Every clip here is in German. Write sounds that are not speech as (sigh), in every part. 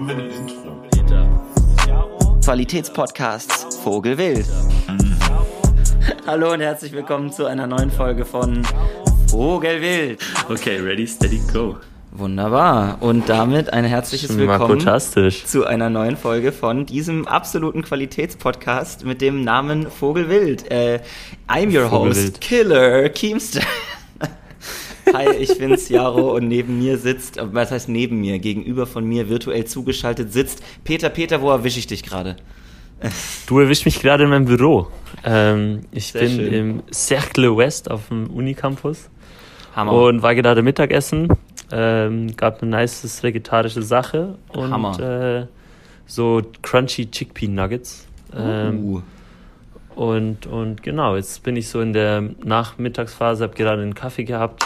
Haben wir ein Intro? Qualitätspodcasts Vogelwild. (laughs) Hallo und herzlich willkommen zu einer neuen Folge von Vogelwild. Okay, ready, steady, go. Wunderbar. Und damit ein herzliches Willkommen Fantastisch. zu einer neuen Folge von diesem absoluten Qualitätspodcast mit dem Namen Vogelwild. Äh, I'm your Vogelwild. host, Killer Keemster. Hi, ich bin's, Jaro, und neben mir sitzt, äh, was heißt neben mir, gegenüber von mir virtuell zugeschaltet sitzt Peter. Peter, wo erwische ich dich gerade? Du erwischt mich gerade in meinem Büro. Ähm, ich Sehr bin schön. im Cercle West auf dem Unicampus Hammer. und war gerade Mittagessen. Ähm, gab eine nice vegetarische Sache und Hammer. äh, so crunchy Chickpea Nuggets. Ähm, uh. und, und genau, jetzt bin ich so in der Nachmittagsphase, habe gerade einen Kaffee gehabt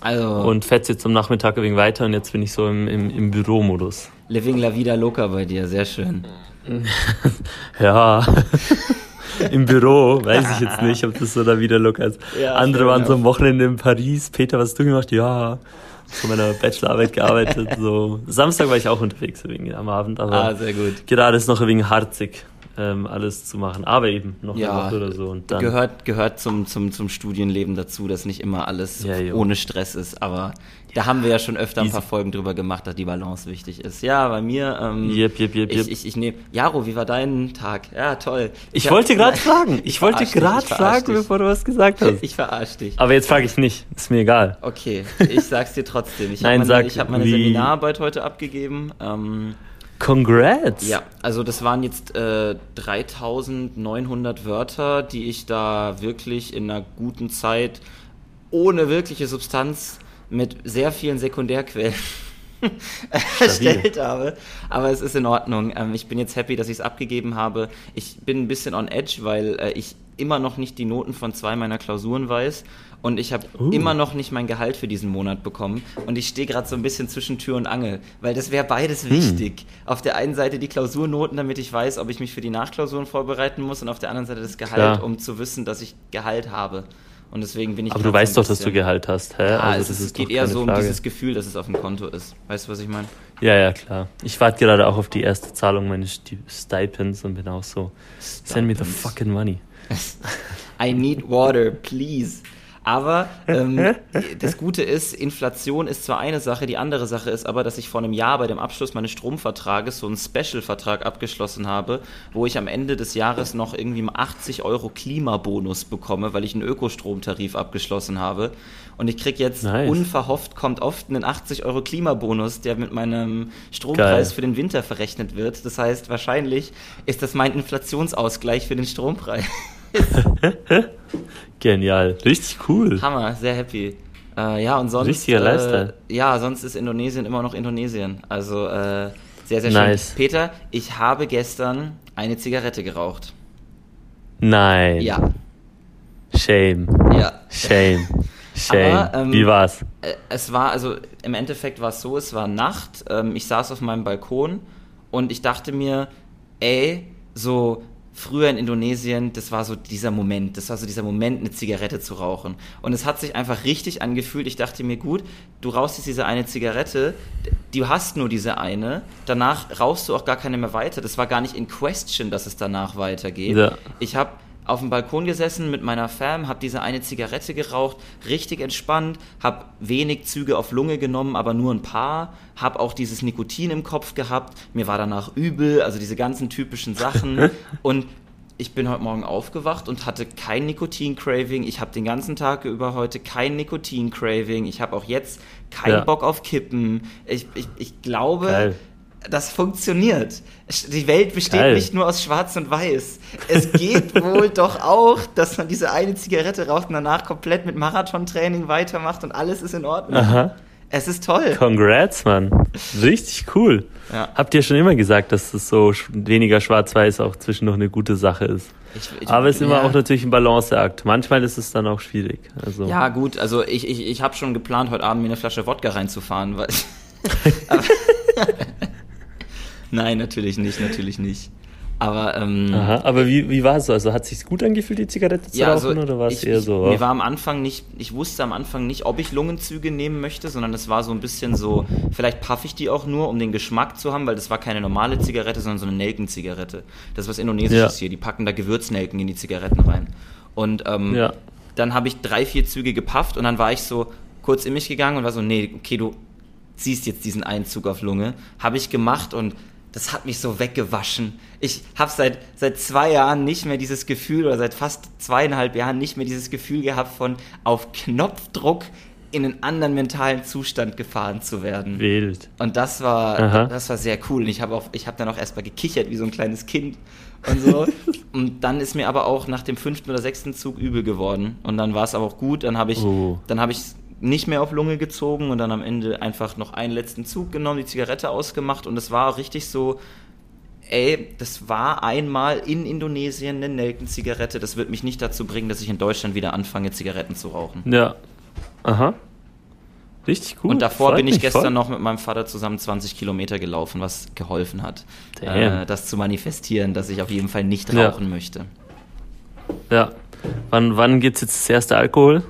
Also, und fetze jetzt am Nachmittag wenig weiter und jetzt bin ich so im, im, im Büromodus. Living La Vida Loca bei dir, sehr schön. (laughs) Ja. (laughs) Im Büro, weiß ich jetzt nicht, ob das so da wieder locker ist. Ja, Andere waren so am Wochenende in Paris. Peter, was hast du gemacht? Ja, zu meiner Bachelorarbeit gearbeitet. (laughs) So. Samstag war ich auch unterwegs wegen am Abend, aber Ah, sehr gut. gerade ist noch ein wenig harzig, ähm, alles zu machen. Aber eben noch Ja, eine Woche oder so. Und dann, Gehört, gehört zum, zum, zum Studienleben dazu, dass nicht immer alles Ja, ohne Stress ist. Aber da haben wir ja schon öfter ein paar Folgen drüber gemacht, dass die Balance wichtig ist. Ja, bei mir. Ähm, jep, jep, jep. Ich, ich, ich nehme. Jaro, wie war dein Tag? Ja, toll. ich hab- wollte gerade (laughs) fragen. Ich wollte gerade ich fragen, dich. bevor du was gesagt hast. Ich verarsche dich. Aber jetzt frage ich nicht. Ist mir egal. Okay, ich sag's dir trotzdem. Ich Nein, habe meine, sag, ich hab meine Seminararbeit heute abgegeben. Ähm, Congrats. Ja, also das waren jetzt äh, 3900 Wörter, die ich da wirklich in einer guten Zeit ohne wirkliche Substanz mit sehr vielen Sekundärquellen (laughs) erstellt habe. Aber es ist in Ordnung. Ähm, ich bin jetzt happy, dass ich es abgegeben habe. Ich bin ein bisschen on edge, weil äh, ich immer noch nicht die Noten von zwei meiner Klausuren weiß. Und ich habe Uh. immer noch nicht mein Gehalt für diesen Monat bekommen. Und ich stehe gerade so ein bisschen zwischen Tür und Angel, weil das wäre beides wichtig. Auf der einen Seite die Klausurnoten, damit ich weiß, ob ich mich für die Nachklausuren vorbereiten muss. Und auf der anderen Seite das Gehalt, Klar. um zu wissen, dass ich Gehalt habe. Und deswegen bin ich. Aber du weißt doch, dass du Gehalt hast, hä? Ja, Also es, ist, es geht eher so um Frage. dieses Gefühl, dass es auf dem Konto ist. Weißt du, was ich meine? Ja, ja, klar. Ich warte gerade auch auf die erste Zahlung meines Sti- Stipends und bin auch so, send me the Stipends. fucking money. (laughs) I need water, please. Aber ähm, das Gute ist, Inflation ist zwar eine Sache, die andere Sache ist aber, dass ich vor einem Jahr bei dem Abschluss meines Stromvertrages so einen Special-Vertrag abgeschlossen habe, wo ich am Ende des Jahres noch irgendwie mal 80 Euro Klimabonus bekomme, weil ich einen Ökostromtarif abgeschlossen habe. Und ich krieg jetzt Nice. unverhofft, kommt oft einen 80 Euro Klimabonus, der mit meinem Strompreis Geil. für den Winter verrechnet wird. Das heißt, wahrscheinlich ist das mein Inflationsausgleich für den Strompreis. (laughs) Genial. Richtig cool. Hammer, sehr happy. Äh, ja, und sonst. Richtiger äh, Lifestyle. Ja, sonst ist Indonesien immer noch Indonesien. Also äh, sehr, sehr Nice. schön. Peter, ich habe gestern eine Zigarette geraucht. Nein. Ja, Shame. ja. Shame. (laughs) Shame. Aber, ähm, Wie war's? Äh, Es war, also im Endeffekt war es so, es war Nacht, ähm, ich saß auf meinem Balkon und ich dachte mir, ey, so früher in Indonesien, das war so dieser Moment, das war so dieser Moment, eine Zigarette zu rauchen. Und es hat sich einfach richtig angefühlt. Ich dachte mir, gut, du rauchst jetzt diese eine Zigarette, du hast nur diese eine, danach rauchst du auch gar keine mehr weiter. Das war gar nicht in question, dass es danach weitergeht. Ja. Ich habe auf dem Balkon gesessen mit meiner Fam, habe diese eine Zigarette geraucht, richtig entspannt, habe wenig Züge auf Lunge genommen, aber nur ein paar, habe auch dieses Nikotin im Kopf gehabt, mir war danach übel, also diese ganzen typischen Sachen (laughs) und ich bin heute Morgen aufgewacht und hatte kein Nikotin-Craving. Ich habe den ganzen Tag über heute kein Nikotin-Craving. Ich habe auch jetzt keinen Ja. Bock auf Kippen. Ich, ich, ich glaube, Geil. Das funktioniert. Die Welt besteht Geil. nicht nur aus Schwarz und Weiß. Es geht (laughs) wohl doch auch, dass man diese eine Zigarette raucht und danach komplett mit Marathontraining weitermacht und alles ist in Ordnung. Aha. Es ist toll. Congrats, Mann. Richtig cool. Ja. Habt ihr schon immer gesagt, dass das so weniger schwarz-weiß auch zwischendurch eine gute Sache ist? Ich, ich, Aber es ist immer ja. auch natürlich ein Balanceakt. Manchmal ist es dann auch schwierig. Also, Ja, gut, also ich, ich, ich habe schon geplant, heute Abend mir eine Flasche Wodka reinzufahren, weil. (laughs) (laughs) Aber- (laughs) Nein, natürlich nicht, natürlich nicht. Aber, ähm, Aha, aber wie, wie war es so? Also hat es sich gut angefühlt, die Zigarette zu ja, rauchen, also oder war es eher so? Ich, mir war am Anfang nicht, ich wusste am Anfang nicht, ob ich Lungenzüge nehmen möchte, sondern es war so ein bisschen so, vielleicht paffe ich die auch nur, um den Geschmack zu haben, weil das war keine normale Zigarette, sondern so eine Nelkenzigarette. Das ist was Indonesisches Ja. hier. Die packen da Gewürznelken in die Zigaretten rein. Und ähm, Ja. dann habe ich drei, vier Züge gepafft und dann war ich so kurz in mich gegangen und war so, nee, okay, du ziehst jetzt diesen Einzug auf Lunge. Habe ich gemacht und das hat mich so weggewaschen. Ich habe seit, seit zwei Jahren nicht mehr dieses Gefühl oder seit fast zweieinhalb Jahren nicht mehr dieses Gefühl gehabt von auf Knopfdruck in einen anderen mentalen Zustand gefahren zu werden. Wild. Und das war, Aha. das war sehr cool. Und ich habe habe dann auch erstmal gekichert wie so ein kleines Kind und so. (laughs) und dann ist mir aber auch nach dem fünften oder sechsten Zug übel geworden. Und dann war es aber auch gut. Dann habe ich, Oh. dann habe ich nicht mehr auf Lunge gezogen und dann am Ende einfach noch einen letzten Zug genommen, die Zigarette ausgemacht und es war auch richtig so, ey, das war einmal in Indonesien eine Nelkenzigarette. Das wird mich nicht dazu bringen, dass ich in Deutschland wieder anfange, Zigaretten zu rauchen. Ja. Aha. Richtig gut. Und davor Freut bin ich gestern voll. noch mit meinem Vater zusammen 20 Kilometer gelaufen, was geholfen hat, äh, das zu manifestieren, dass ich auf jeden Fall nicht Ja. rauchen möchte. Ja. Wann, wann gibt's jetzt das erste Alkohol?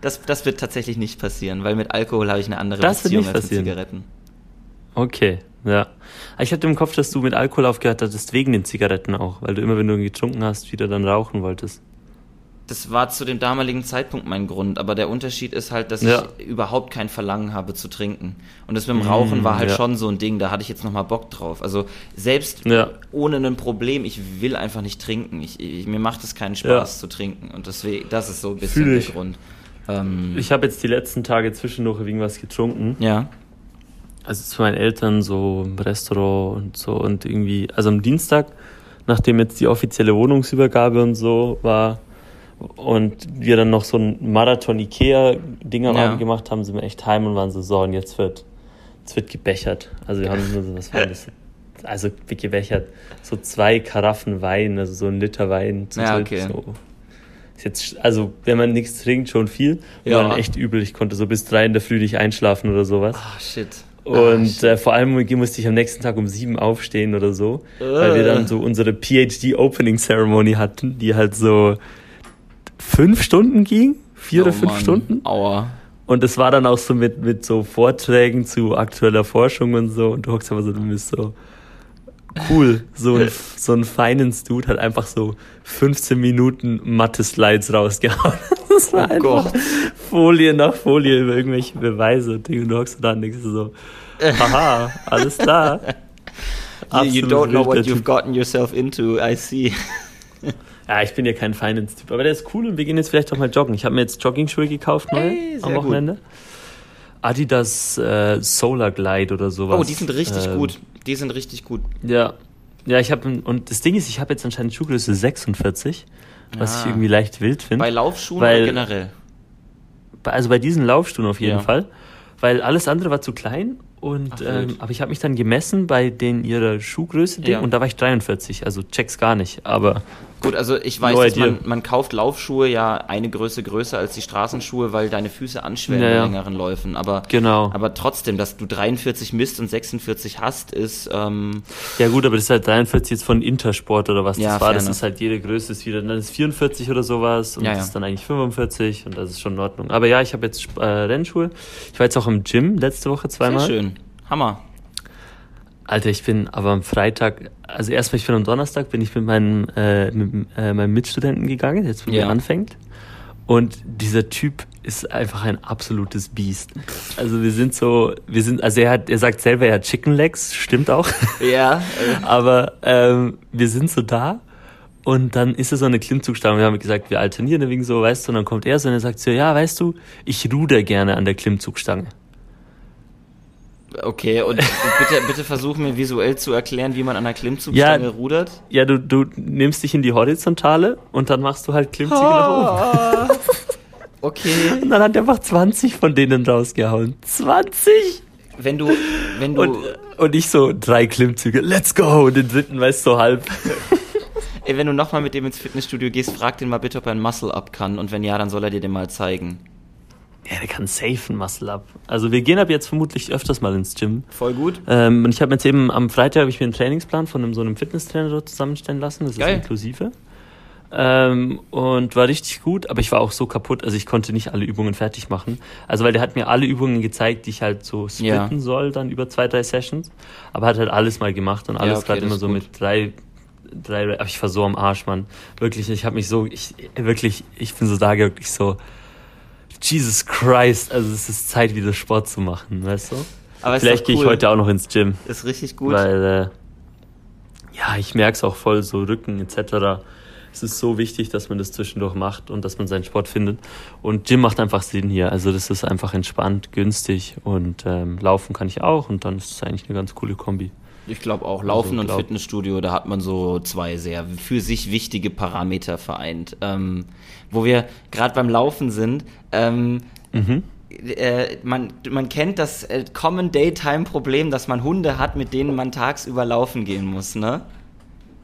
Das, das wird tatsächlich nicht passieren, weil mit Alkohol habe ich eine andere Das Beziehung als mit. Zigaretten. Okay, ja. Ich hatte im Kopf, dass du mit Alkohol aufgehört hattest, wegen den Zigaretten auch, weil du immer, wenn du getrunken hast, wieder dann rauchen wolltest. Das war zu dem damaligen Zeitpunkt mein Grund, aber der Unterschied ist halt, dass Ja. ich überhaupt kein Verlangen habe zu trinken. Und das mit dem Rauchen Mm, war halt ja. schon so ein Ding, da hatte ich jetzt nochmal Bock drauf. Also selbst Ja. ohne ein Problem, ich will einfach nicht trinken. Ich, ich, mir macht es keinen Spaß zu trinken. Und deswegen, das ist so ein bisschen der ich. Grund. Ähm, Ich habe jetzt die letzten Tage zwischendurch irgendwas getrunken. ja. Also zu meinen Eltern so im Restaurant und so und irgendwie, also am Dienstag, nachdem jetzt die offizielle Wohnungsübergabe und so war und wir dann noch so ein Marathon Ikea Ding am Ja. Gemacht haben, sind wir echt heim und waren so, so und jetzt wird, jetzt wird gebechert. Also wir haben nur so, was war das? Also wie gebechert, so zwei Karaffen Wein, also so ein Liter Wein zu Ja, okay. so. Ist jetzt, also wenn man nichts trinkt, schon viel. Ja. War echt übel. Ich konnte so bis drei in der Früh nicht einschlafen oder sowas. Ah, shit. Und äh, vor allem musste ich am nächsten Tag um sieben aufstehen oder so, weil wir dann so unsere PhD Opening Ceremony hatten, die halt so fünf Stunden ging, vier oder Oh, fünf Mann. Stunden. Aua. Und es war dann auch so mit, mit so Vorträgen zu aktueller Forschung und so. Und du hockst einfach so, du bist so cool. So ein, (laughs) so ein Finance-Dude hat einfach so 15 Minuten Mathe-Slides rausgehauen. (laughs) Das war Oh einfach Gott. Folie nach Folie über irgendwelche Beweise. und Dinge. Und du hockst da und denkst so, haha, alles klar. (laughs) You, you don't know what you've gotten yourself into, I see. Ja, ich bin ja kein Finance-Typ, aber der ist cool und wir gehen jetzt vielleicht auch mal joggen. Ich habe mir jetzt Jogging-Schuhe gekauft, neu, Hey, am Wochenende. Adidas äh, Solar Glide oder sowas. Oh, die sind richtig Ähm, gut. Die sind richtig gut. Ja. Ja, ich habe und das Ding ist, ich habe jetzt anscheinend Schuhgröße 46, was Ah. ich irgendwie leicht wild finde. Bei Laufschuhen Weil- oder generell? Also bei diesen Laufschuhen auf jeden Ja. Fall, weil alles andere war zu klein und Ach, ähm, aber ich habe mich dann gemessen bei den ihrer Schuhgröße Ding Ja. und da war ich 43, also check's gar nicht, aber Gut, also ich weiß, dass man, man kauft Laufschuhe ja eine Größe größer als die Straßenschuhe, weil deine Füße anschwellen Ja, bei ja. längeren Läufen. Aber, genau. aber trotzdem, dass du 43 misst und 46 hast, ist ähm, Ja gut, aber das ist halt 43 jetzt von Intersport oder was Ja, das war. Das ist halt jede Größe ist wieder, dann ist 44 oder sowas und Ja, das ja. ist dann eigentlich 45 und das ist schon in Ordnung. Aber ja, ich habe jetzt äh, Rennschuhe. Ich war jetzt auch im Gym letzte Woche sehr zweimal. schön. Hammer. Alter, ich bin aber am Freitag, also erstmal ich bin am Donnerstag, bin ich mit meinem, äh, mit, äh, meinem Mitstudenten gegangen, der jetzt mit Ja. mir anfängt. Und dieser Typ ist einfach ein absolutes Biest. Also wir sind so, wir sind, also er hat, er sagt selber, er hat Chicken Legs, stimmt auch. Ja, (laughs) Aber ähm, wir sind so da und dann ist es so eine Klimmzugstange. Wir haben gesagt, wir alternieren wegen so, weißt du, und dann kommt er so und er sagt so, ja, weißt du, ich ruder gerne an der Klimmzugstange. Okay. Und bitte, bitte versuch mir visuell zu erklären, wie man an einer Klimmzugstange Ja. rudert. Ja, du, du nimmst dich in die Horizontale und dann machst du halt Klimmzüge nach oben. (laughs) Okay. Und dann hat er einfach 20 von denen rausgehauen. 20! Wenn du, wenn du, Und, und ich so, drei Klimmzüge, let's go! Und den dritten weißt du so halb. (laughs) ey, wenn du nochmal mit dem ins Fitnessstudio gehst, frag den mal bitte, ob er ein Muscle-Up kann. Und wenn ja, dann soll er dir den mal zeigen. Ja, der kann safe ein Muscle-Up. Also wir gehen ab jetzt vermutlich öfters mal ins Gym. Voll gut. Ähm, und ich habe jetzt eben am Freitag habe ich mir einen Trainingsplan von einem, so einem Fitnesstrainer dort zusammenstellen lassen. Das Geil. ist inklusive. Ähm, und war richtig gut, aber ich war auch so kaputt, also ich konnte nicht alle Übungen fertig machen. Also weil der hat mir alle Übungen gezeigt, die ich halt so splitten Ja. soll, dann über zwei, drei Sessions. Aber hat halt alles mal gemacht und Ja, alles okay, gerade immer so gut. mit drei, drei, aber ich war so am Arsch, Mann. Wirklich, ich habe mich so, ich, wirklich, ich bin so da wirklich so, Jesus Christ, also es ist Zeit, wieder Sport zu machen, weißt du? Aber Vielleicht gehe ich cool. heute auch noch ins Gym. Ist richtig gut. Weil, äh, ja, ich merke es auch voll, so Rücken etc. Es ist so wichtig, dass man das zwischendurch macht und dass man seinen Sport findet. Und Gym macht einfach Sinn hier. Also das ist einfach entspannt, günstig und ähm, laufen kann ich auch und dann ist es eigentlich eine ganz coole Kombi. Ich glaube auch, Laufen Also, und glaub- Fitnessstudio, da hat man so zwei sehr für sich wichtige Parameter vereint. Ähm, wo wir gerade beim Laufen sind, ähm, Mhm. äh, man, man kennt das äh, Common Daytime-Problem, dass man Hunde hat, mit denen man tagsüber laufen gehen muss, ne?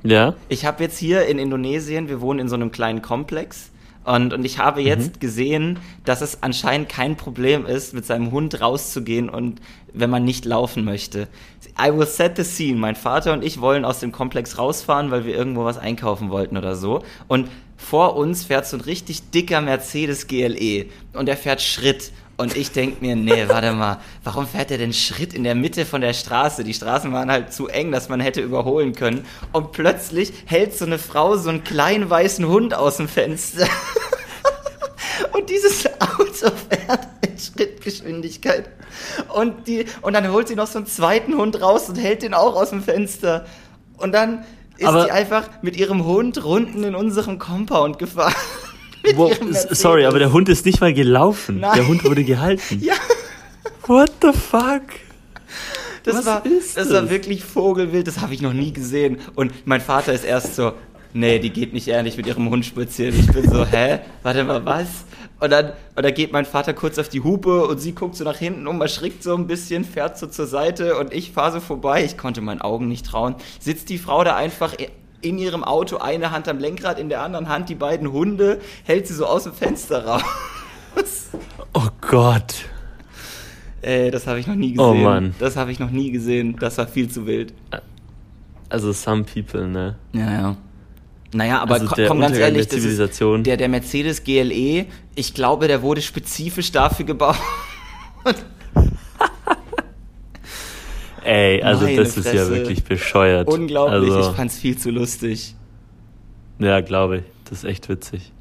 Ja? Ich habe jetzt hier in Indonesien, wir wohnen in so einem kleinen Komplex. Und, und ich habe jetzt gesehen, dass es anscheinend kein Problem ist, mit seinem Hund rauszugehen und wenn man nicht laufen möchte. I will set the scene. Mein Vater und ich wollen aus dem Komplex rausfahren, weil wir irgendwo was einkaufen wollten oder so. Und vor uns fährt so ein richtig dicker Mercedes GLE und er fährt Schritt. Und ich denk mir, nee, warte mal, warum fährt er denn Schritt in der Mitte von der Straße? Die Straßen waren halt zu eng, dass man hätte überholen können. Und plötzlich hält so eine Frau so einen kleinen weißen Hund aus dem Fenster. (laughs) Und dieses Auto fährt in Schrittgeschwindigkeit. Und, die, und dann holt sie noch so einen zweiten Hund raus und hält den auch aus dem Fenster. Und dann ist die einfach mit ihrem Hund runden in unserem Compound gefahren. Mit Wo, ihrem Mercedes. sorry, aber der Hund ist nicht mal gelaufen. Nein. Der Hund wurde gehalten. (laughs) Ja. What the fuck? Das, Was war, ist das war das? wirklich Vogelwild, das habe ich noch nie gesehen. Und mein Vater ist erst so, nee, die geht nicht ehrlich mit ihrem Hund spazieren. Ich bin so, (laughs) hä? Warte mal, was? Und dann, und dann geht mein Vater kurz auf die Hupe und sie guckt so nach hinten um, erschrickt so ein bisschen, fährt so zur Seite und ich fahre so vorbei. Ich konnte meinen Augen nicht trauen. Sitzt die Frau da einfach in ihrem Auto, eine Hand am Lenkrad, in der anderen Hand die beiden Hunde, hält sie so aus dem Fenster raus. Oh Gott. Ey, das habe ich noch nie gesehen. Oh Mann. Das habe ich noch nie gesehen. Das war viel zu wild. Also some people, ne? Ja, ja. Naja, aber Also komm ganz ehrlich, der das ist Zivilisation. der, der Mercedes GLE, ich glaube, der wurde spezifisch dafür gebaut. Ey, also Meine das ist ja Fresse. wirklich bescheuert. Unglaublich, Also, ich fand's viel zu lustig. ja, glaube ich. Das ist echt witzig.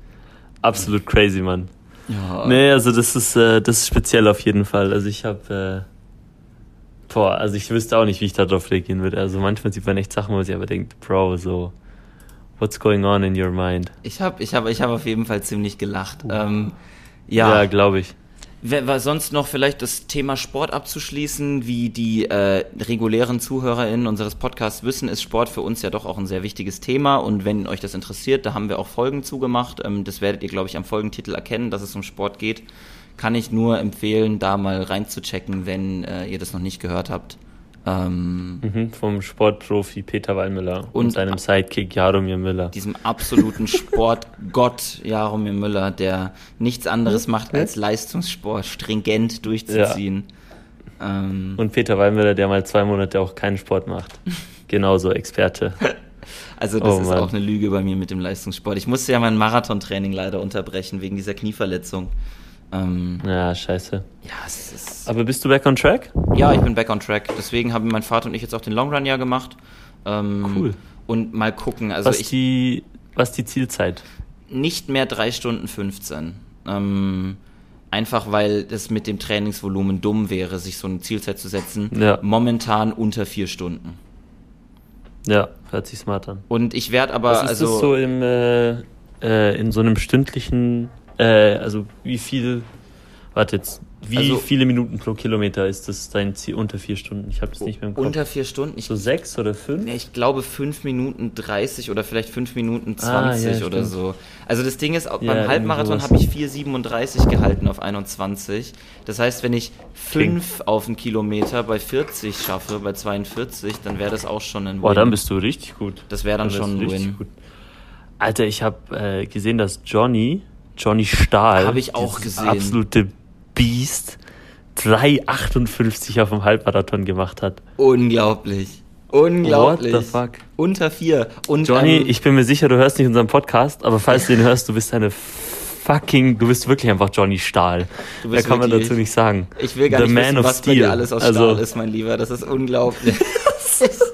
Absolut crazy, Mann. Ja. Nee, also das ist, äh, das ist speziell auf jeden Fall. Also ich habe, äh, boah, also ich wüsste auch nicht, wie ich darauf reagieren würde. Also manchmal sieht man echt Sachen, wo man sich aber denkt, Bro, so, what's going on in your mind? Ich habe ich hab, ich hab auf jeden Fall ziemlich gelacht. Ähm, Ja, ja, glaube ich. Wer- sonst noch vielleicht das Thema Sport abzuschließen, wie die äh, regulären ZuhörerInnen unseres Podcasts wissen, ist Sport für uns ja doch auch ein sehr wichtiges Thema und wenn euch das interessiert, da haben wir auch Folgen zugemacht. Ähm, das werdet ihr, glaube ich, am Folgentitel erkennen, dass es um Sport geht. Kann ich nur empfehlen, da mal reinzuchecken, wenn äh, ihr das noch nicht gehört habt. Ähm, Mhm, vom Sportprofi Peter Wallmüller und, Und- seinem Sidekick Jaromir Müller. diesem absoluten Sportgott Jaromir Müller, der nichts anderes macht, als Leistungssport stringent durchzuziehen. Ähm, Und Peter Wallmüller, der mal zwei Monate auch keinen Sport macht. (laughs) Genauso Experte. Also das Oh ist Mann. auch eine Lüge bei mir mit dem Leistungssport. Ich musste ja mein Marathontraining leider unterbrechen wegen dieser Knieverletzung. Ähm, Ja, scheiße. ja, es ist, Aber bist du back on track? ja, ich bin back on track. Deswegen haben mein Vater und ich jetzt auch den Long Run ja gemacht. Ähm, Cool. Und mal gucken. Also was, ich die, was die Zielzeit? nicht mehr 3 Stunden 15. Ähm, einfach weil es mit dem Trainingsvolumen dumm wäre, sich so eine Zielzeit zu setzen. Ja. Momentan unter 4 Stunden. Ja, hört sich smart an. Und ich werde aber Was ist also das so im, äh, äh, in so einem stündlichen, äh, also wie viel, warte jetzt, wie Also- viele Minuten pro Kilometer ist das dein Ziel unter vier Stunden? Ich habe das nicht mehr im Kopf. unter 4 Stunden. Ich so sechs oder fünf? Nee, ich glaube 5 Minuten 30 oder vielleicht 5 Minuten Ah, 20 ja, oder stimmt. so. Also das Ding ist, auch Ja, beim Halbmarathon habe ich 4,37 gehalten auf 21. Das heißt, wenn ich 5 auf einen Kilometer bei 40 schaffe, bei 42, dann wäre das auch schon ein Win. Boah, dann bist du richtig gut. Das wäre dann wärst schon ein Win. gut. Alter, ich habe äh, gesehen, dass Johnny, Johnny Stahl, Hab ich auch gesehen. absolute Biest 3,58 auf dem Halbmarathon gemacht hat. Unglaublich. Unglaublich. What the fuck? Unter vier. Und, Johnny, ähm, ich bin mir sicher, du hörst nicht unseren Podcast, aber falls du den hörst, du bist eine fucking, du bist wirklich einfach Johnny Stahl. Du bist kann man wirklich- dazu nicht sagen. ich will gar The nicht Man wissen, of was bei Steel. dir alles aus Also- Stahl ist, mein Lieber. Das ist unglaublich. (laughs) (laughs)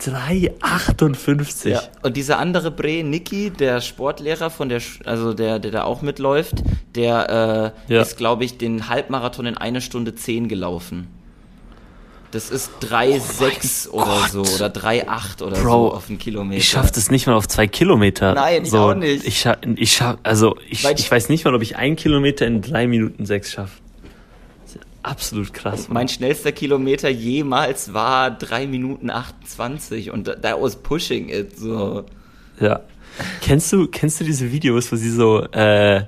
3,58. Ja. Und dieser andere Bre, Niki, der Sportlehrer von der, also der, der da auch mitläuft, der äh, Ja. ist, glaube ich, den Halbmarathon in eine Stunde zehn gelaufen. Das ist 3,6 oder so oder 3,8 oder Bro, so auf einen Kilometer. Ich schaff das nicht mal auf zwei Kilometer. Nein, ich so, auch nicht. Ich, scha ich schaff, also ich, ich, ich- weiß nicht mal, ob ich ein Kilometer in drei Minuten sechs schaffe. Absolut krass. Mann. Mein schnellster Kilometer jemals war 3 Minuten 28 und that was pushing it. So. Ja. Kennst du, kennst du diese Videos, wo sie so, äh,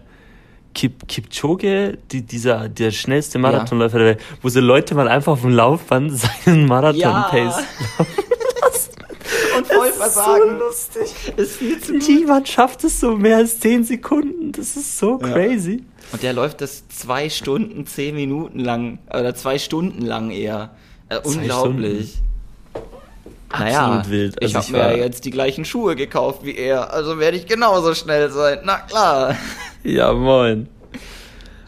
Kip, Kipchoge, die, dieser, der schnellste Marathonläufer der Welt, wo so Leute mal einfach auf dem Laufband (laughs) seinen Marathon-Pace und voll versagen. lustig. ist viel zu. Niemand schafft es so mehr als 10 Sekunden. Das ist so Ja. crazy. Und der läuft das zwei Stunden, zehn Minuten lang, oder zwei Stunden lang eher. Äh, unglaublich. Naja, Absolut wild. ich Also habe ich mir war- ja jetzt die gleichen Schuhe gekauft wie er, also werde ich genauso schnell sein. Na klar. (laughs) Ja, moin.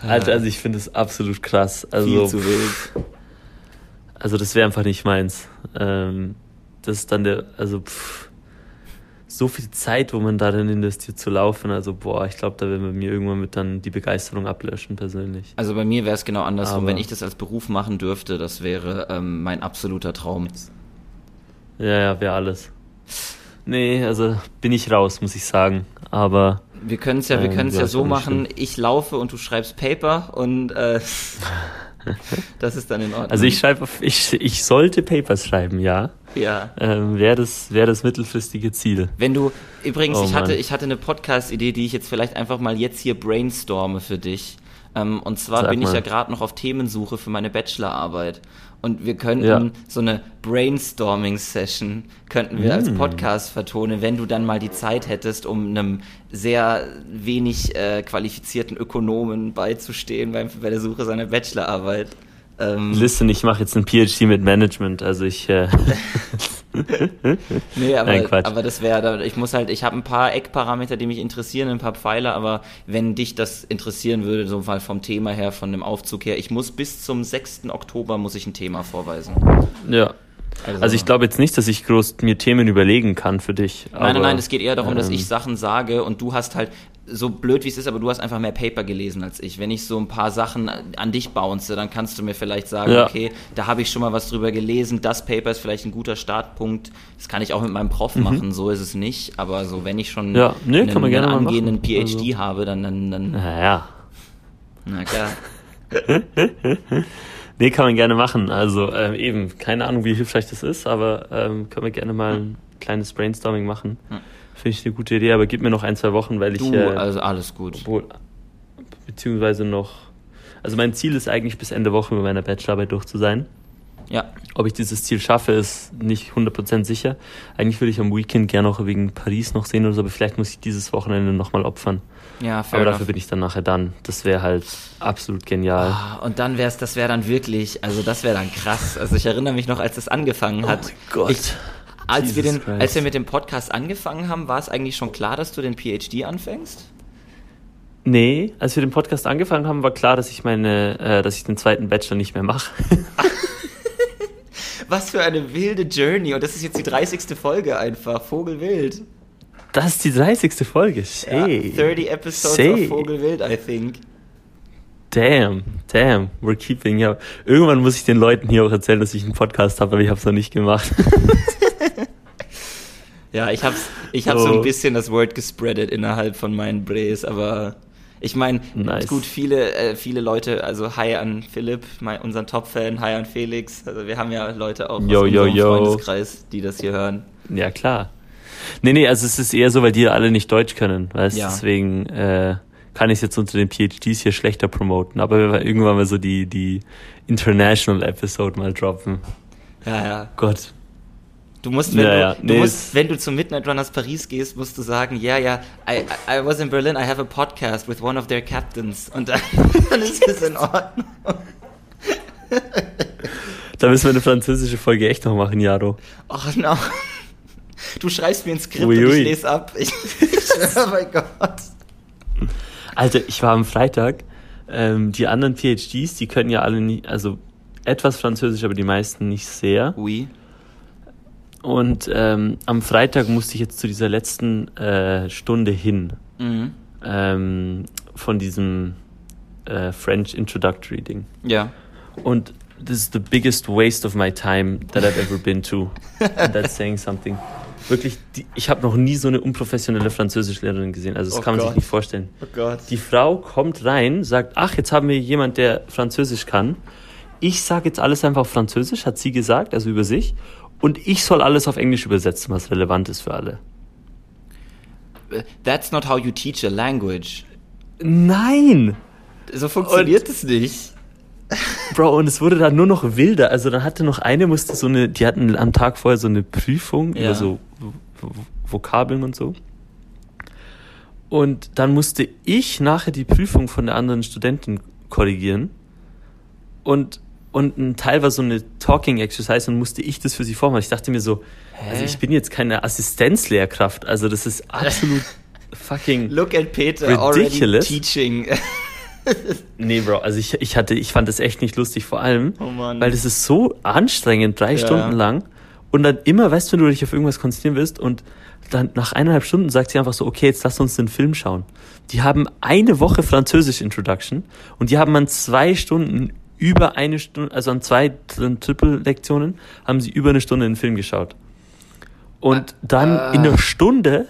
Alter, also ich finde es absolut krass. Also, Viel zu wild. also das wäre einfach nicht meins. Ähm, das ist dann der, also pff, so viel Zeit, wo man darin investiert zu laufen. Also boah, ich glaube, da werden wir mir irgendwann mit dann die Begeisterung ablöschen persönlich. Also bei mir wäre es genau andersrum. Aber- Wenn ich das als Beruf machen dürfte, das wäre ähm, mein absoluter Traum. Ja, ja, wäre alles. Nee, also bin ich raus, muss ich sagen. Aber Wir können es ja, wir Ähm, können es ja, so machen, ich laufe und du schreibst Paper und äh, (laughs) (laughs) das ist dann in Ordnung. also ich schreibe, auf- ich, ich sollte Papers schreiben, ja. ja. Ähm, wäre das, wäre das mittelfristige Ziel. Wenn du, übrigens, Oh ich, hatte, Mann. ich hatte eine Podcast-Idee, die ich jetzt vielleicht einfach mal jetzt hier brainstorme für dich. Ähm, und zwar Sag bin ich mal. ja gerade noch auf Themensuche für meine Bachelorarbeit. Und wir könnten Ja. so eine Brainstorming-Session könnten wir als Mm. Podcast vertonen, wenn du dann mal die Zeit hättest, um einem sehr wenig äh, qualifizierten Ökonomen beizustehen beim, bei der Suche seiner Bachelorarbeit. Ähm, Listen, ich mache jetzt ein PhD mit Management, also ich äh, (laughs) Nee, aber, Nein, aber das wäre, ich muss halt, ich habe ein paar Eckparameter, die mich interessieren, ein paar Pfeiler, aber wenn dich das interessieren würde, so mal vom Thema her, von dem Aufzug her, ich muss bis zum 6. Oktober muss ich ein Thema vorweisen. ja. Also ich glaube jetzt nicht, dass ich groß mir Themen überlegen kann für dich. Nein, nein, aber, nein, es geht eher darum, dass ähm, ich Sachen sage und du hast halt, so blöd wie es ist, aber du hast einfach mehr Paper gelesen als ich. Wenn ich so ein paar Sachen an dich bounce, dann kannst du mir vielleicht sagen, Ja. okay, da habe ich schon mal was drüber gelesen, das Paper ist vielleicht ein guter Startpunkt. Das kann ich auch mit meinem Prof machen, so ist es nicht. Aber so, wenn ich schon Mhm. Ja, nee, mal einen angehenden. PhD Also- habe, dann, dann, dann, Naja. na klar. (laughs) Nee, kann man gerne machen. Also ähm, eben, keine Ahnung, wie hilfreich das ist, aber ähm, können wir gerne mal ein kleines Brainstorming machen. Hm. Finde ich eine gute Idee, aber gib mir noch ein, zwei Wochen, weil ich Du, äh, also alles gut. obwohl, beziehungsweise noch, also mein Ziel ist eigentlich bis Ende Woche mit meiner Bachelorarbeit durch zu sein. Ja, Ob ich dieses Ziel schaffe, ist nicht 100% sicher. Eigentlich würde ich am Weekend gerne noch wegen Paris noch sehen oder so, aber vielleicht muss ich dieses Wochenende nochmal opfern. ja, fair Aber dafür enough. bin ich dann nachher dann. Das wäre halt absolut genial. Ah, Und dann wär's, das wäre dann wirklich, also das wäre dann krass. Also ich erinnere mich noch, als es angefangen hat. Oh mein Gott. Ich, als, wir den, Christ. als wir mit dem Podcast angefangen haben, war es eigentlich schon klar, dass du den PhD anfängst? Nee, als wir den Podcast angefangen haben, war klar, dass ich meine, äh, dass ich den zweiten Bachelor nicht mehr mache. (laughs) Was für eine wilde Journey. Und das ist jetzt die 30. Folge einfach. Vogelwild. Das ist die 30. Folge. Ja, Say. 30 episodes Say. of Vogelwild, I think. Damn, damn, we're keeping up. Irgendwann muss ich den Leuten hier auch erzählen, dass ich einen Podcast habe, aber ich habe es noch nicht gemacht. (laughs) Ja, ich hab's, ich hab so So. ein bisschen das Word gespreadet innerhalb von meinen Brays, aber ich meine, Nice. gut, viele, äh, viele Leute, also hi an Philipp, mein, unseren Top-Fan, hi an Felix, also wir haben ja Leute auch Yo, aus yo, unserem yo. Freundeskreis, die das hier hören. ja, klar. Nee, nee, also es ist eher so, weil die alle nicht Deutsch können, weißt Ja. Deswegen äh, kann ich es jetzt unter den PhDs hier schlechter promoten. Aber wir irgendwann mal so die, die International Episode mal droppen. Ja, ja. Gott. Du musst, wenn, Ja, du, ja. du Nee, musst, wenn du zum Midnight Runners Paris gehst, musst du sagen, ja, ja, I, I I was in Berlin, I have a podcast with one of their captains. Und dann, (laughs) dann ist es in Ordnung. Da müssen wir eine französische Folge echt noch machen, Jaro. Ach no. Du schreibst mir ein Skript Ui, und ui. ich lese ab. Ich, ich (laughs) schwöre bei Gott. Alter, ich war am Freitag, ähm, die anderen PhDs, die können ja alle nicht, also etwas Französisch, aber die meisten nicht sehr. Oui. Und ähm, am Freitag musste ich jetzt zu dieser letzten äh, Stunde hin Mhm. ähm, von diesem äh, French Introductory Ding. Ja. Und this is the biggest waste of my time that I've ever been to. And that's (laughs) saying something. Wirklich, die, ich habe noch nie so eine unprofessionelle Französischlehrerin gesehen. Also das Oh kann man Gott. sich nicht vorstellen. Oh Gott. Die Frau kommt rein, sagt, ach, jetzt haben wir jemand, der Französisch kann. Ich sage jetzt alles einfach auf Französisch, hat sie gesagt, also über sich. Und ich soll alles auf Englisch übersetzen, was relevant ist für alle. That's not how you teach a language. Nein! So funktioniert es nicht. Bro, und es wurde dann nur noch wilder. Also dann hatte noch eine, musste so eine, die hatten am Tag vorher so eine Prüfung Ja. über so Vokabeln und so. Und dann musste ich nachher die Prüfung von der anderen Studentin korrigieren. Und, und ein Teil war so eine Talking Exercise und musste ich das für sie vormachen. Ich dachte mir so, also ich bin jetzt keine Assistenzlehrkraft. Also das ist absolut (laughs) fucking. Look at Peter Ridiculous. already teaching. (laughs) Nee, Bro, also ich, ich hatte, ich fand das echt nicht lustig, vor allem, Oh weil das ist so anstrengend, drei Ja. Stunden lang. Und dann immer, weißt du, wenn du dich auf irgendwas konzentrieren willst und dann nach eineinhalb Stunden sagt sie einfach so, okay, jetzt lass uns den Film schauen. Die haben eine Woche Französisch Introduction und die haben an zwei Stunden über eine Stunde, also an zwei Triple-Lektionen, haben sie über eine Stunde den Film geschaut. Und dann in einer Stunde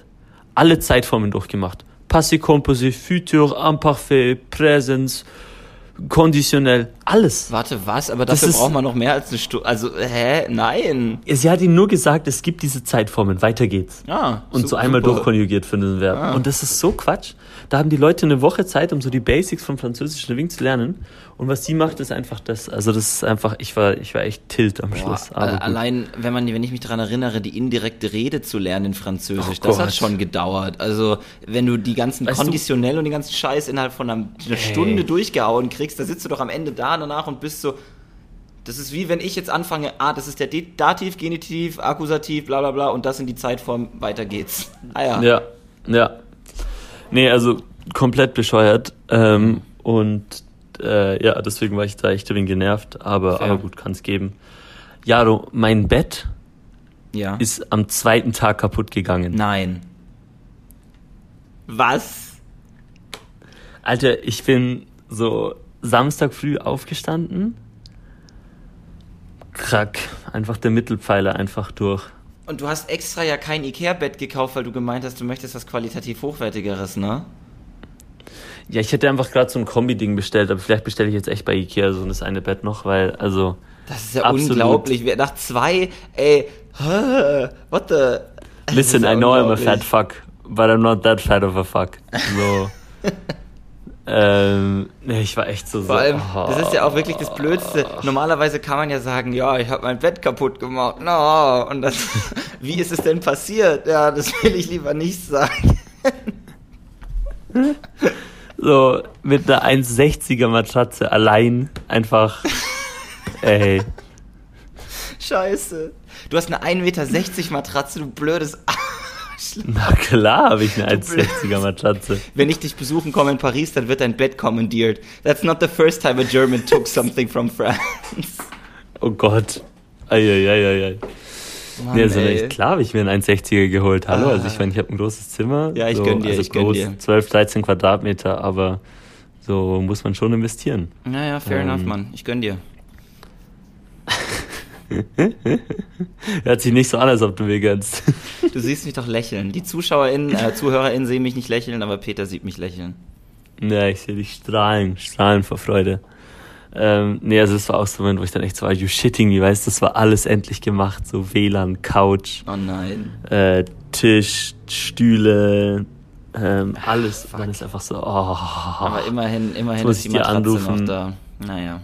alle Zeitformen durchgemacht. Passé, Composé, Futur, Imparfait, Präsens, Konditionell, alles. Warte, was? Aber Das dafür ist- braucht man noch mehr als eine Stunde. Also, hä? Nein. Sie hat ihnen nur gesagt, es gibt diese Zeitformen, weiter geht's. Ja. Und su- so einmal super. durchkonjugiert für den Verb. Ah. Und das ist so Quatsch. Da haben die Leute eine Woche Zeit, um so die Basics vom französischen Wing zu lernen. Und was sie macht, ist einfach das. Also das ist einfach, ich war, ich war echt tilt am Boah, Schluss. Aber gut. allein, wenn man, wenn ich mich daran erinnere, die indirekte Rede zu lernen in Französisch, Oh das hat schon gedauert. Also, wenn du die ganzen Weißt Konditionell und den ganzen Scheiß innerhalb von einer, einer Stunde durchgehauen kriegst, da sitzt du doch am Ende da danach und bist so, das ist wie wenn ich jetzt anfange, ah, das ist der De- Dativ, Genitiv, Akkusativ, bla bla bla und das in die Zeitform, weiter geht's. (laughs) Ah ja. Ja, ja. Nee, also komplett bescheuert. Ähm, und äh, ja, deswegen war ich da echt ein wenig genervt. Aber, Fair. aber gut, kann es geben. Jaro, mein Bett ja. ist am zweiten Tag kaputt gegangen. Nein. Was? Alter, ich bin so Samstag früh aufgestanden. Krack, einfach der Mittelpfeiler einfach durch. Und du hast extra ja kein Ikea-Bett gekauft, weil du gemeint hast, du möchtest was qualitativ hochwertigeres, ne? Ja, ich hätte einfach gerade so ein Kombi-Ding bestellt, aber vielleicht bestelle ich jetzt echt bei Ikea so das eine Bett noch, weil, also, Das ist ja Absolut. unglaublich. Nach zwei, ey, what the... Das listen, ist I know I'm a fat fuck, but I'm not that fat of a fuck. So. (laughs) ähm, nee, ich war echt so Vor so. allem, oh. das ist ja auch wirklich das Blödste. Normalerweise kann man ja sagen, ja, ich habe mein Bett kaputt gemacht. No. Und dann, (laughs) wie ist es denn passiert? Ja, das will ich lieber nicht sagen. (laughs) So, mit einer 1,60er Matratze allein einfach, (laughs) ey. Scheiße. Du hast eine 1,60 Meter Matratze, du blödes Arschloch. Na klar habe ich eine blöd. 1,60er Matratze. Wenn ich dich besuchen komme in Paris, dann wird dein Bett kommandiert. That's not the first time a German took something from France. Oh Gott. Eieieiei. Mann, Nee, also ey. klar habe ich mir einen 1,60er geholt. Hallo, Ah. also ich meine, ich habe ein großes Zimmer. Ja, ich so, gönn dir, also ich gönn groß, dir. 12, 13 Quadratmeter, aber so muss man schon investieren. Naja, fair Ähm. enough, Mann. Ich gönn dir. (laughs) Hört sich nicht so an, als ob du mir gönnst. (laughs) Du siehst mich doch lächeln. Die ZuschauerInnen, äh, ZuhörerInnen sehen mich nicht lächeln, aber Peter sieht mich lächeln. ja, ich sehe dich strahlen, strahlen vor Freude. Ähm, nee, also das war auch so ein Moment, wo ich dann echt so war, you shitting me, weißt du, das war alles endlich gemacht. So WLAN, Couch, Oh nein. äh, Tisch, Stühle, ähm, alles. Dann ist einfach so, oh. Aber immerhin, immerhin muss ist die Matratze anrufen. noch da. Naja.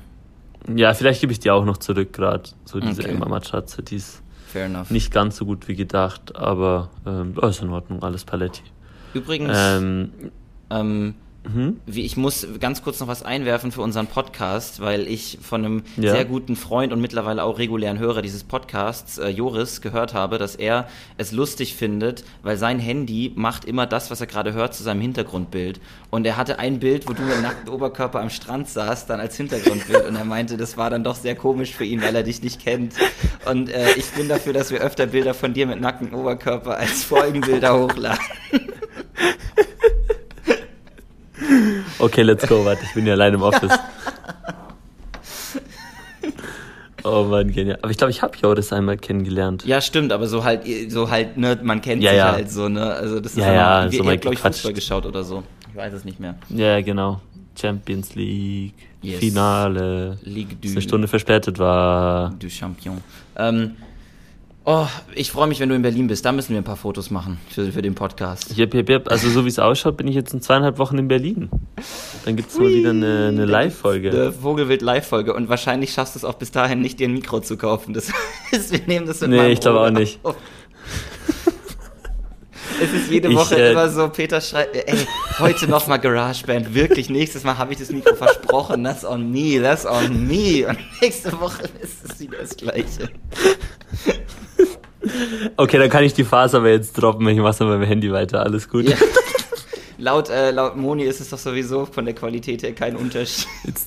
Ja, vielleicht gebe ich dir auch noch zurück gerade. So diese Okay. Emma Matratze, die ist Fair enough. Nicht ganz so gut wie gedacht, aber ähm, oh, ist in Ordnung, alles Paletti. Übrigens, Ähm, ähm, mhm. wie, ich muss ganz kurz noch was einwerfen für unseren Podcast, weil ich von einem Ja. sehr guten Freund und mittlerweile auch regulären Hörer dieses Podcasts, äh, Joris, gehört habe, dass er es lustig findet, weil sein Handy macht immer das, was er gerade hört, zu seinem Hintergrundbild. Und er hatte ein Bild, wo du mit nacktem Oberkörper am Strand saßt, dann als Hintergrundbild. Und er meinte, das war dann doch sehr komisch für ihn, weil er dich nicht kennt. Und äh, ich bin dafür, dass wir öfter Bilder von dir mit nacktem Oberkörper als Folgenbilder (laughs) hochladen. (laughs) Okay, let's go, warte, ich bin ja allein im Office. (laughs) Oh Mann, genial. Aber ich glaube, ich habe Joris einmal kennengelernt. Ja, stimmt, aber so halt, so halt, ne, man kennt Ja, sich ja. halt so, ne? Also das ist Ja, ja, ja, so ihr glaube ich. Fußball geschaut oder so. Ich weiß es nicht mehr. Ja, genau. Champions League, Yes. Ligue Finale. du, Das eine Stunde verspätet war. du Champion. Ähm, oh, ich freue mich, wenn du in Berlin bist. Da müssen wir ein paar Fotos machen für, für den Podcast. Jep, jep, jep. Also so wie es ausschaut, bin ich jetzt in zweieinhalb Wochen in Berlin. Dann gibt's mal wieder eine, eine Live-Folge. Eine Vogelwild Live-Folge und wahrscheinlich schaffst du es auch bis dahin nicht, dir ein Mikro zu kaufen. Das (laughs) heißt, wir nehmen das mit Nee, ich glaube auch nicht. auf. Es ist jede Ich, Woche äh, immer so, Peter schreibt, ey, heute nochmal GarageBand, wirklich, nächstes Mal habe ich das Mikro versprochen, that's on me, that's on me. Und nächste Woche ist es wieder das Gleiche. Okay, dann kann ich die Phase aber jetzt droppen. Ich mach's dann beim Handy weiter. Alles gut. Ja. (laughs) laut, äh, laut Moni ist es doch sowieso von der Qualität her kein Unterschied. It's,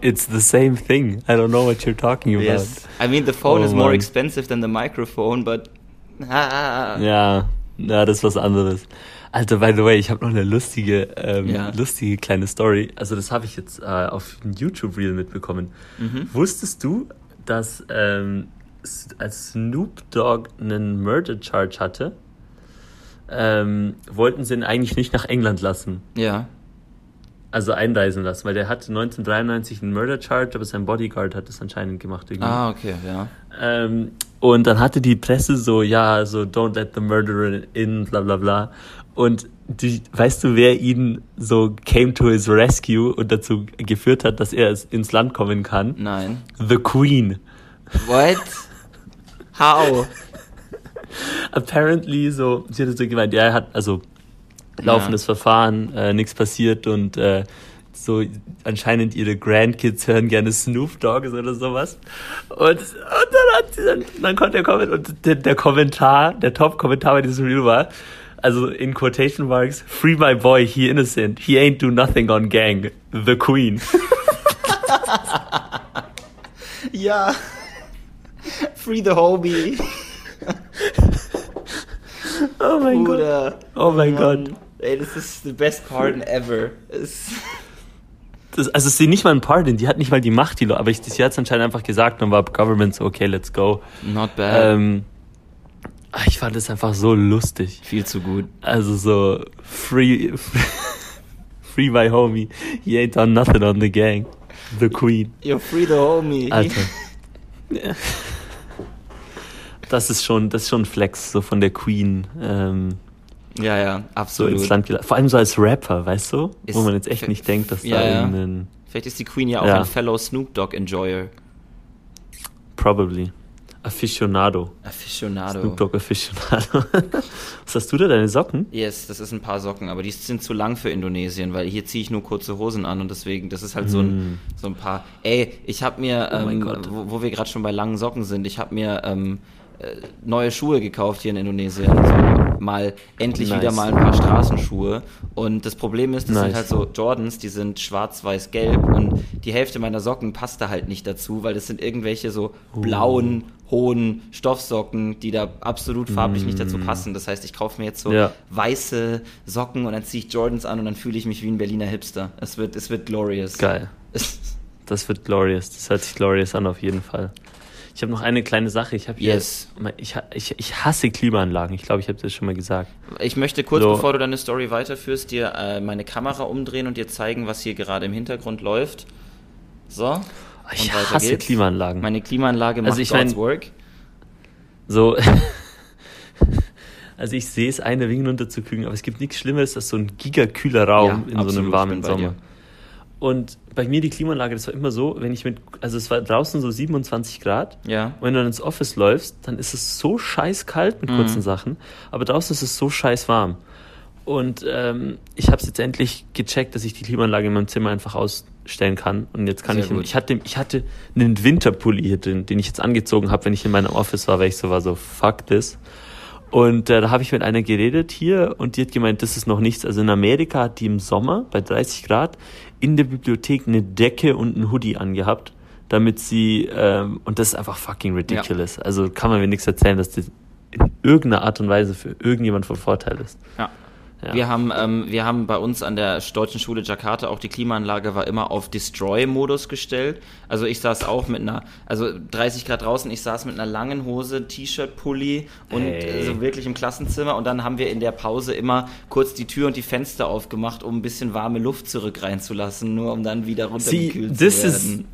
it's the same thing. I don't know what you're talking about. Yes. I mean, the phone Oh, is more Mann. expensive than the microphone, but... Ah, Ja, ja, das ist was anderes. Alter, by the way, ich habe noch eine lustige, ähm, Ja. lustige kleine Story. Also das habe ich jetzt äh, auf einem YouTube-Reel mitbekommen. Mhm. Wusstest du, dass ähm, als Snoop Dogg einen Murder Charge hatte, ähm, wollten sie ihn eigentlich nicht nach England lassen. Ja. Also einreisen lassen, weil der hatte 1993 einen Murder Charge, aber sein Bodyguard hat das anscheinend gemacht irgendwie. Ah, okay, ja. Ähm, und dann hatte die Presse so, ja, so don't let the murderer in, bla bla bla. Und die, weißt du, wer ihn so came to his rescue und dazu geführt hat, dass er ins Land kommen kann? Nein. The Queen. What? (laughs) How? Apparently so, sie hatte so gemeint, ja, er hat, also laufendes Verfahren, äh, nichts passiert und äh, so anscheinend ihre Grandkids hören gerne Snoop Dogs oder sowas. Und, und dann hat sie dann, dann konnte er kommen und der, der Kommentar, der Top-Kommentar bei diesem Reel war, also in Quotation Marks, Free my boy, he innocent, he ain't do nothing on gang, the Queen. (laughs) Ja. (laughs) Free the homie. (laughs) Oh mein Gott. Bruder. Oh mein Mann. Gott. Ey, das ist the best pardon ever. Es- Das, also sie nicht mal ein Pardon, die hat nicht mal die Macht, die Leute, aber ich, sie hat es anscheinend einfach gesagt und war Government so, okay, let's go. Not bad. Ähm, ah, ich fand es einfach so lustig. Viel zu gut. Also so free, (laughs) free my homie. He ain't done nothing on the gang. The Queen. You're free the homie. Alter. (laughs) Das ist schon, das ist schon ein Flex so von der Queen. Ähm, Ja, ja, so absolut. ins Land. Vor allem so als Rapper, weißt du? Ist- Wo man jetzt echt nicht denkt, dass Ja, da ja. irgendein. Vielleicht ist die Queen ja auch Ja. ein fellow Snoop Dogg Enjoyer. Probably. Aficionado. Aficionado. Snoop Dogg Aficionado. (laughs) Was hast du da, deine Socken? Yes, das ist ein paar Socken, aber die sind zu lang für Indonesien, weil hier ziehe ich nur kurze Hosen an und deswegen, das ist halt so ein, so ein paar. Ey, ich habe mir, Mm. Oh ähm, Gott. wo, wo wir gerade schon bei langen Socken sind, ich habe mir ähm, äh, neue Schuhe gekauft hier in Indonesien. So, mal endlich Nice. wieder mal ein paar Straßenschuhe. Und das Problem ist, das sind Nice. halt so Jordans, die sind schwarz-weiß-gelb und die Hälfte meiner Socken passt da halt nicht dazu, weil das sind irgendwelche so Oh. blauen, hohen Stoffsocken, die da absolut farblich nicht dazu passen. Das heißt, ich kaufe mir jetzt so Mm. Ja. weiße Socken und dann ziehe ich Jordans an und dann fühle ich mich wie ein Berliner Hipster. Es wird, es wird glorious. Geil. (laughs) Das wird glorious. Das hört sich glorious an auf jeden Fall. Ich habe noch eine kleine Sache. Ich habe Yes. ich, ich, ich hasse Klimaanlagen. Ich glaube, ich habe das schon mal gesagt. Ich möchte kurz, So. bevor du deine Story weiterführst, dir äh, meine Kamera umdrehen und dir zeigen, was hier gerade im Hintergrund läuft. So. Ich hasse geht's. Klimaanlagen. Meine Klimaanlage macht Also ich mein- Work. So. (laughs) Also ich sehe es ein, der Wing runterzukühlen, aber es gibt nichts Schlimmeres als so ein gigakühler Raum Ja, in so absolut, einem ich warmen Sommer. dir. Und bei mir die Klimaanlage, das war immer so, wenn ich mit, also es war draußen so 27 Grad. Ja. Und wenn du dann ins Office läufst, dann ist es so scheiß kalt mit kurzen Mhm. Sachen. Aber draußen ist es so scheiß warm. Und ähm, ich habe es jetzt endlich gecheckt, dass ich die Klimaanlage in meinem Zimmer einfach ausstellen kann. Und jetzt kann Sehr ich, gut. ich hatte, ich hatte einen Winterpulli hier drin, den ich jetzt angezogen habe, wenn ich in meinem Office war, weil ich so war, so fuck this. Und äh, da habe ich mit einer geredet hier und die hat gemeint, das ist noch nichts. Also in Amerika hat die im Sommer bei 30 Grad in der Bibliothek eine Decke und einen Hoodie angehabt, damit sie, ähm, und das ist einfach fucking ridiculous. Also kann man mir nichts erzählen, dass das in irgendeiner Art und Weise für irgendjemand von Vorteil ist. Ja. Ja. Wir, haben, ähm, wir haben bei uns an der deutschen Schule Jakarta auch die Klimaanlage war immer auf Destroy-Modus gestellt. Also ich saß auch mit einer, also 30 Grad draußen, ich saß mit einer langen Hose, T-Shirt, Pulli und Hey. so wirklich im Klassenzimmer und dann haben wir in der Pause immer kurz die Tür und die Fenster aufgemacht, um ein bisschen warme Luft zurück reinzulassen, nur um dann wieder See, runtergekühlt this zu is, werden.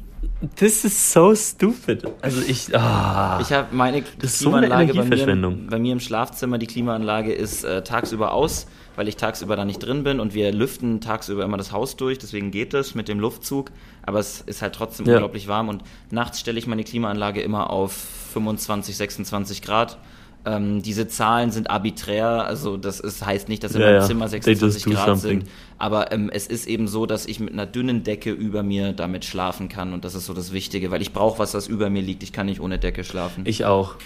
this is so stupid. Also ich, ah. Ich habe meine Das ist so eine Klimaanlage bei mir, bei mir im Schlafzimmer. Die Klimaanlage ist äh, tagsüber aus, weil ich tagsüber da nicht drin bin und wir lüften tagsüber immer das Haus durch. Deswegen geht das mit dem Luftzug. Aber es ist halt trotzdem Ja. unglaublich warm und nachts stelle ich meine Klimaanlage immer auf 25, 26 Grad. Ähm, diese Zahlen sind arbiträr, also das ist, heißt nicht, dass in Ja, meinem ja. Zimmer They 26 just do Grad something. sind, aber ähm, es ist eben so, dass ich mit einer dünnen Decke über mir damit schlafen kann und das ist so das Wichtige, weil ich brauche was, das über mir liegt. Ich kann nicht ohne Decke schlafen. ich auch.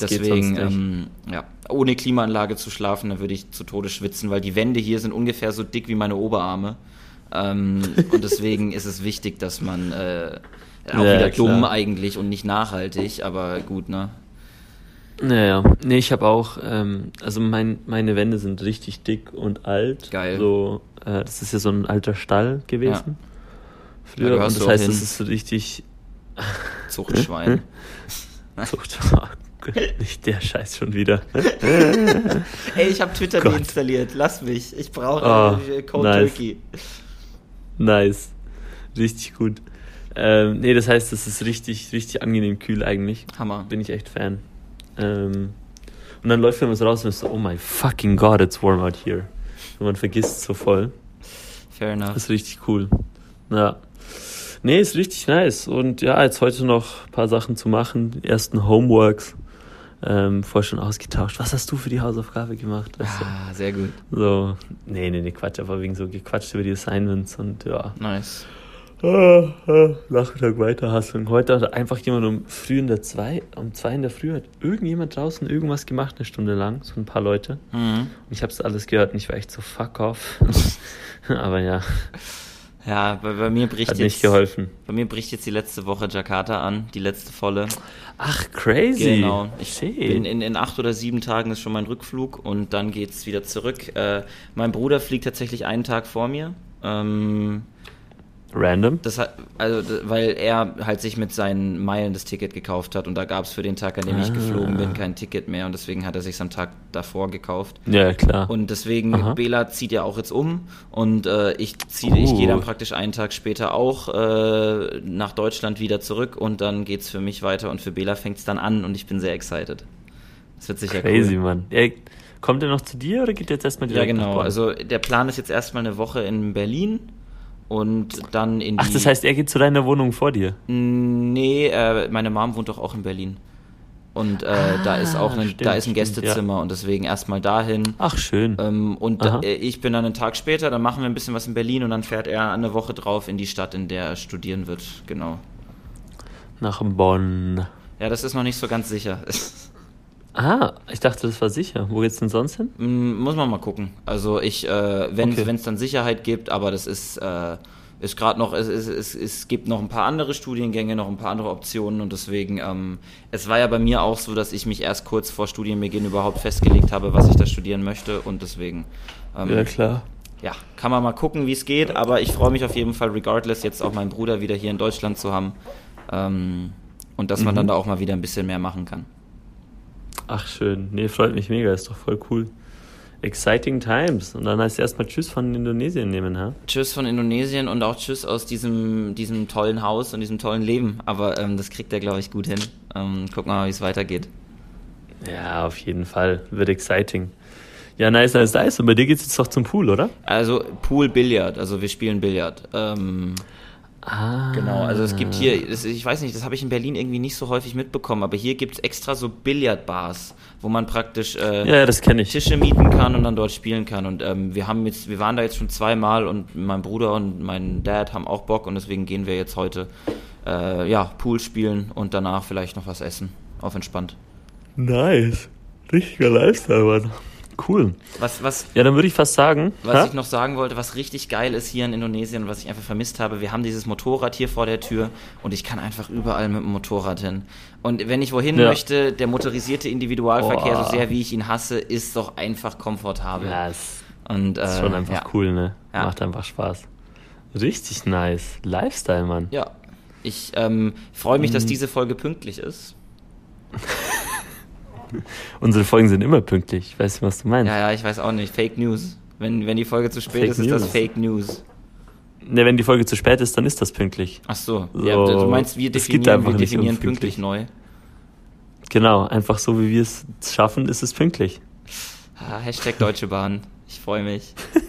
Das Deswegen, ähm, ja, ohne Klimaanlage zu schlafen, da würde ich zu Tode schwitzen, weil die Wände hier sind ungefähr so dick wie meine Oberarme. Ähm, und deswegen ist es wichtig, dass man äh, auch Ja, wieder klar. dumm eigentlich und nicht nachhaltig, aber gut, ne? Naja, nee, ich habe auch, ähm, also mein, meine Wände sind richtig dick und alt. Geil. So, äh, das ist ja so ein alter Stall gewesen. Ja. Früher. gehörst Und das heißt, es ist so richtig. Zuchtschwein. (laughs) Zucht. Oh (laughs) nicht der Scheiß schon wieder. (laughs) Ey, ich habe Twitter Gott. deinstalliert, lass mich. Ich brauche Oh, äh, Cold nice. Turkey. Nice. Richtig gut. Ähm, nee, das heißt, es ist richtig, richtig angenehm kühl eigentlich. Hammer. Bin ich echt Fan. Ähm, und dann läuft man so raus und ist so, oh my fucking god, it's warm out here. Und man vergisst so voll. Fair enough. Das ist richtig cool. Ja. Nee, ist richtig nice. Und ja, jetzt heute noch ein paar Sachen zu machen. Die ersten Homeworks. Ähm, vorher schon ausgetauscht. Was hast du für die Hausaufgabe gemacht? Weißt du? Ah, sehr gut. So, nee, nee, nee, Quatsch, aber wegen so gequatscht über die Assignments und ja. Nice. Ah, ah, Nachmittag weiter hasseln. Heute hat einfach jemand um früh in der zwei, um zwei in der Früh hat irgendjemand draußen irgendwas gemacht, eine Stunde lang, so ein paar Leute. Mhm. Und ich habe es alles gehört und ich war echt so fuck off. (laughs) aber ja, Ja, bei, bei mir bricht hat jetzt nicht geholfen. Bei mir bricht jetzt die letzte Woche Jakarta an, die letzte volle. Ach, crazy. Genau. Ich bin in, in acht oder sieben Tagen ist schon mein Rückflug und dann geht's wieder zurück. Äh, mein Bruder fliegt tatsächlich einen Tag vor mir. Ähm, Random. das hat, also, weil er halt sich mit seinen Meilen das Ticket gekauft hat und da gab's für den Tag, an dem ich Ah. geflogen bin, kein Ticket mehr und deswegen hat er sich am Tag davor gekauft. Ja, klar. Und deswegen, Aha. Bela zieht ja auch jetzt um und äh, ich ziehe, ich Uh. gehe dann praktisch einen Tag später auch äh, nach Deutschland wieder zurück und dann geht's für mich weiter und für Bela fängt's dann an und ich bin sehr excited. Das wird sicher crazy, cool. Mann. Ja, kommt er noch zu dir oder geht er jetzt erstmal Ja, direkt nach genau. Also der Plan ist jetzt erstmal eine Woche in Berlin und dann in die. Ach, das heißt, er geht zu deiner Wohnung vor dir? Nee, äh, meine Mom wohnt doch auch in Berlin. Und äh, da ist auch ein, stimmt, da ist ein stimmt, Gästezimmer und deswegen erstmal dahin. Ach, schön. Ähm, und da, äh, ich bin dann einen Tag später, dann machen wir ein bisschen was in Berlin und dann fährt er eine Woche drauf in die Stadt, in der er studieren wird. Genau. Nach Bonn. Ja, das ist noch nicht so ganz sicher. (laughs) Ah, ich dachte, das war sicher. Wo geht's denn sonst hin? Mm, Muss man mal gucken. Also ich, äh, wenn Okay. es dann Sicherheit gibt, aber das ist, äh, ist gerade noch, es, es, es, es gibt noch ein paar andere Studiengänge, noch ein paar andere Optionen und deswegen, ähm, es war ja bei mir auch so, dass ich mich erst kurz vor Studienbeginn überhaupt festgelegt habe, was ich da studieren möchte und deswegen, ähm, Ja, klar. ja, kann man mal gucken, wie es geht, aber ich freue mich auf jeden Fall, regardless, jetzt auch meinen Bruder wieder hier in Deutschland zu haben ähm, und dass man Mhm. dann da auch mal wieder ein bisschen mehr machen kann. Ach, schön. Nee, freut mich mega. Ist doch voll cool. Exciting times. Und dann heißt erstmal Tschüss von Indonesien nehmen, ha? Tschüss von Indonesien und auch Tschüss aus diesem, diesem tollen Haus und diesem tollen Leben. Aber ähm, das kriegt er, glaube ich, gut hin. Ähm, gucken wir mal, wie es weitergeht. Ja, auf jeden Fall. Wird exciting. Ja, nice, nice, nice. Und bei dir geht's jetzt doch zum Pool, oder? Also Pool Billard, also wir spielen Billard. Ähm, Ah. genau, also es gibt hier, das, ich weiß nicht, das habe ich in Berlin irgendwie nicht so häufig mitbekommen, aber hier gibt's extra so Billardbars, wo man praktisch äh, Ja, das ich. Tische mieten kann und dann dort spielen kann. Und ähm, wir haben jetzt, wir waren da jetzt schon zweimal und mein Bruder und mein Dad haben auch Bock und deswegen gehen wir jetzt heute äh, ja, Pool spielen und danach vielleicht noch was essen. Auf entspannt. Nice. Richtiger Lifestyle, Mann. Cool. Was, was, Ja, dann würde ich fast sagen. was hä? ich noch sagen wollte, was richtig geil ist hier in Indonesien und was ich einfach vermisst habe, wir haben dieses Motorrad hier vor der Tür und ich kann einfach überall mit dem Motorrad hin. Und wenn ich wohin Ja. möchte, der motorisierte Individualverkehr, Boah. so sehr wie ich ihn hasse, ist doch einfach komfortabel. Ja, es Und, äh, ist schon einfach ja. cool, ne? Ja. Macht einfach Spaß. Richtig nice. Lifestyle, Mann. Ja, ich ähm, freue mich, Mhm. dass diese Folge pünktlich ist. (laughs) (laughs) Unsere Folgen sind immer pünktlich. Ich weiß nicht, was du meinst. Ja, ja, ich weiß auch nicht. Fake News. Wenn, wenn die Folge zu spät Fake ist, ist das News. Fake News. Ne, wenn die Folge zu spät ist, dann ist das pünktlich. Ach so. So, ja, du meinst, wir definieren, wir definieren pünktlich neu. Genau, einfach so wie wir es schaffen, ist es pünktlich. Ah, Hashtag Deutsche Bahn. Ich freue mich. (laughs)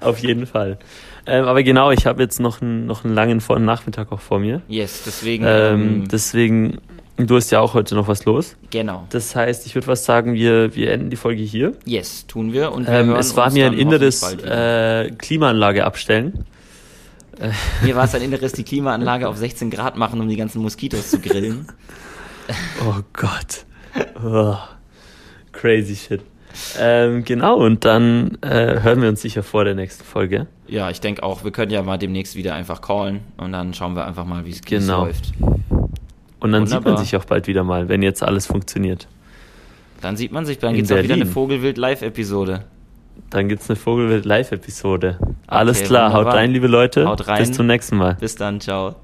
Auf jeden Fall. Ähm, aber genau, ich habe jetzt noch einen, noch einen langen Vor- und Nachmittag auch vor mir. Yes, deswegen. Ähm, Ähm, deswegen, du hast ja auch heute noch was los. genau. Das heißt, ich würde was sagen, wir, wir enden die Folge hier. Yes, tun wir. Und wir Ähm, es war mir ein inneres äh, Klimaanlage abstellen. Mir war es ein inneres, die Klimaanlage auf 16 Grad machen, um die ganzen Moskitos zu grillen. (laughs) Oh Gott. Oh, crazy shit. Ähm, genau, und dann äh, hören wir uns sicher vor der nächsten Folge. Ja, ich denke auch, wir können ja mal demnächst wieder einfach callen und dann schauen wir einfach mal, wie es wie es Genau. läuft. Und dann sieht man Wunderbar. sich auch bald wieder mal, wenn jetzt alles funktioniert. Dann sieht man sich, dann gibt es auch wieder eine. Vogelwild-Live-Episode. Dann gibt's eine Vogelwild Live-Episode. Alles Okay, klar, haut wunderbar. rein, liebe Leute. Haut rein. Bis zum nächsten Mal. Bis dann, ciao.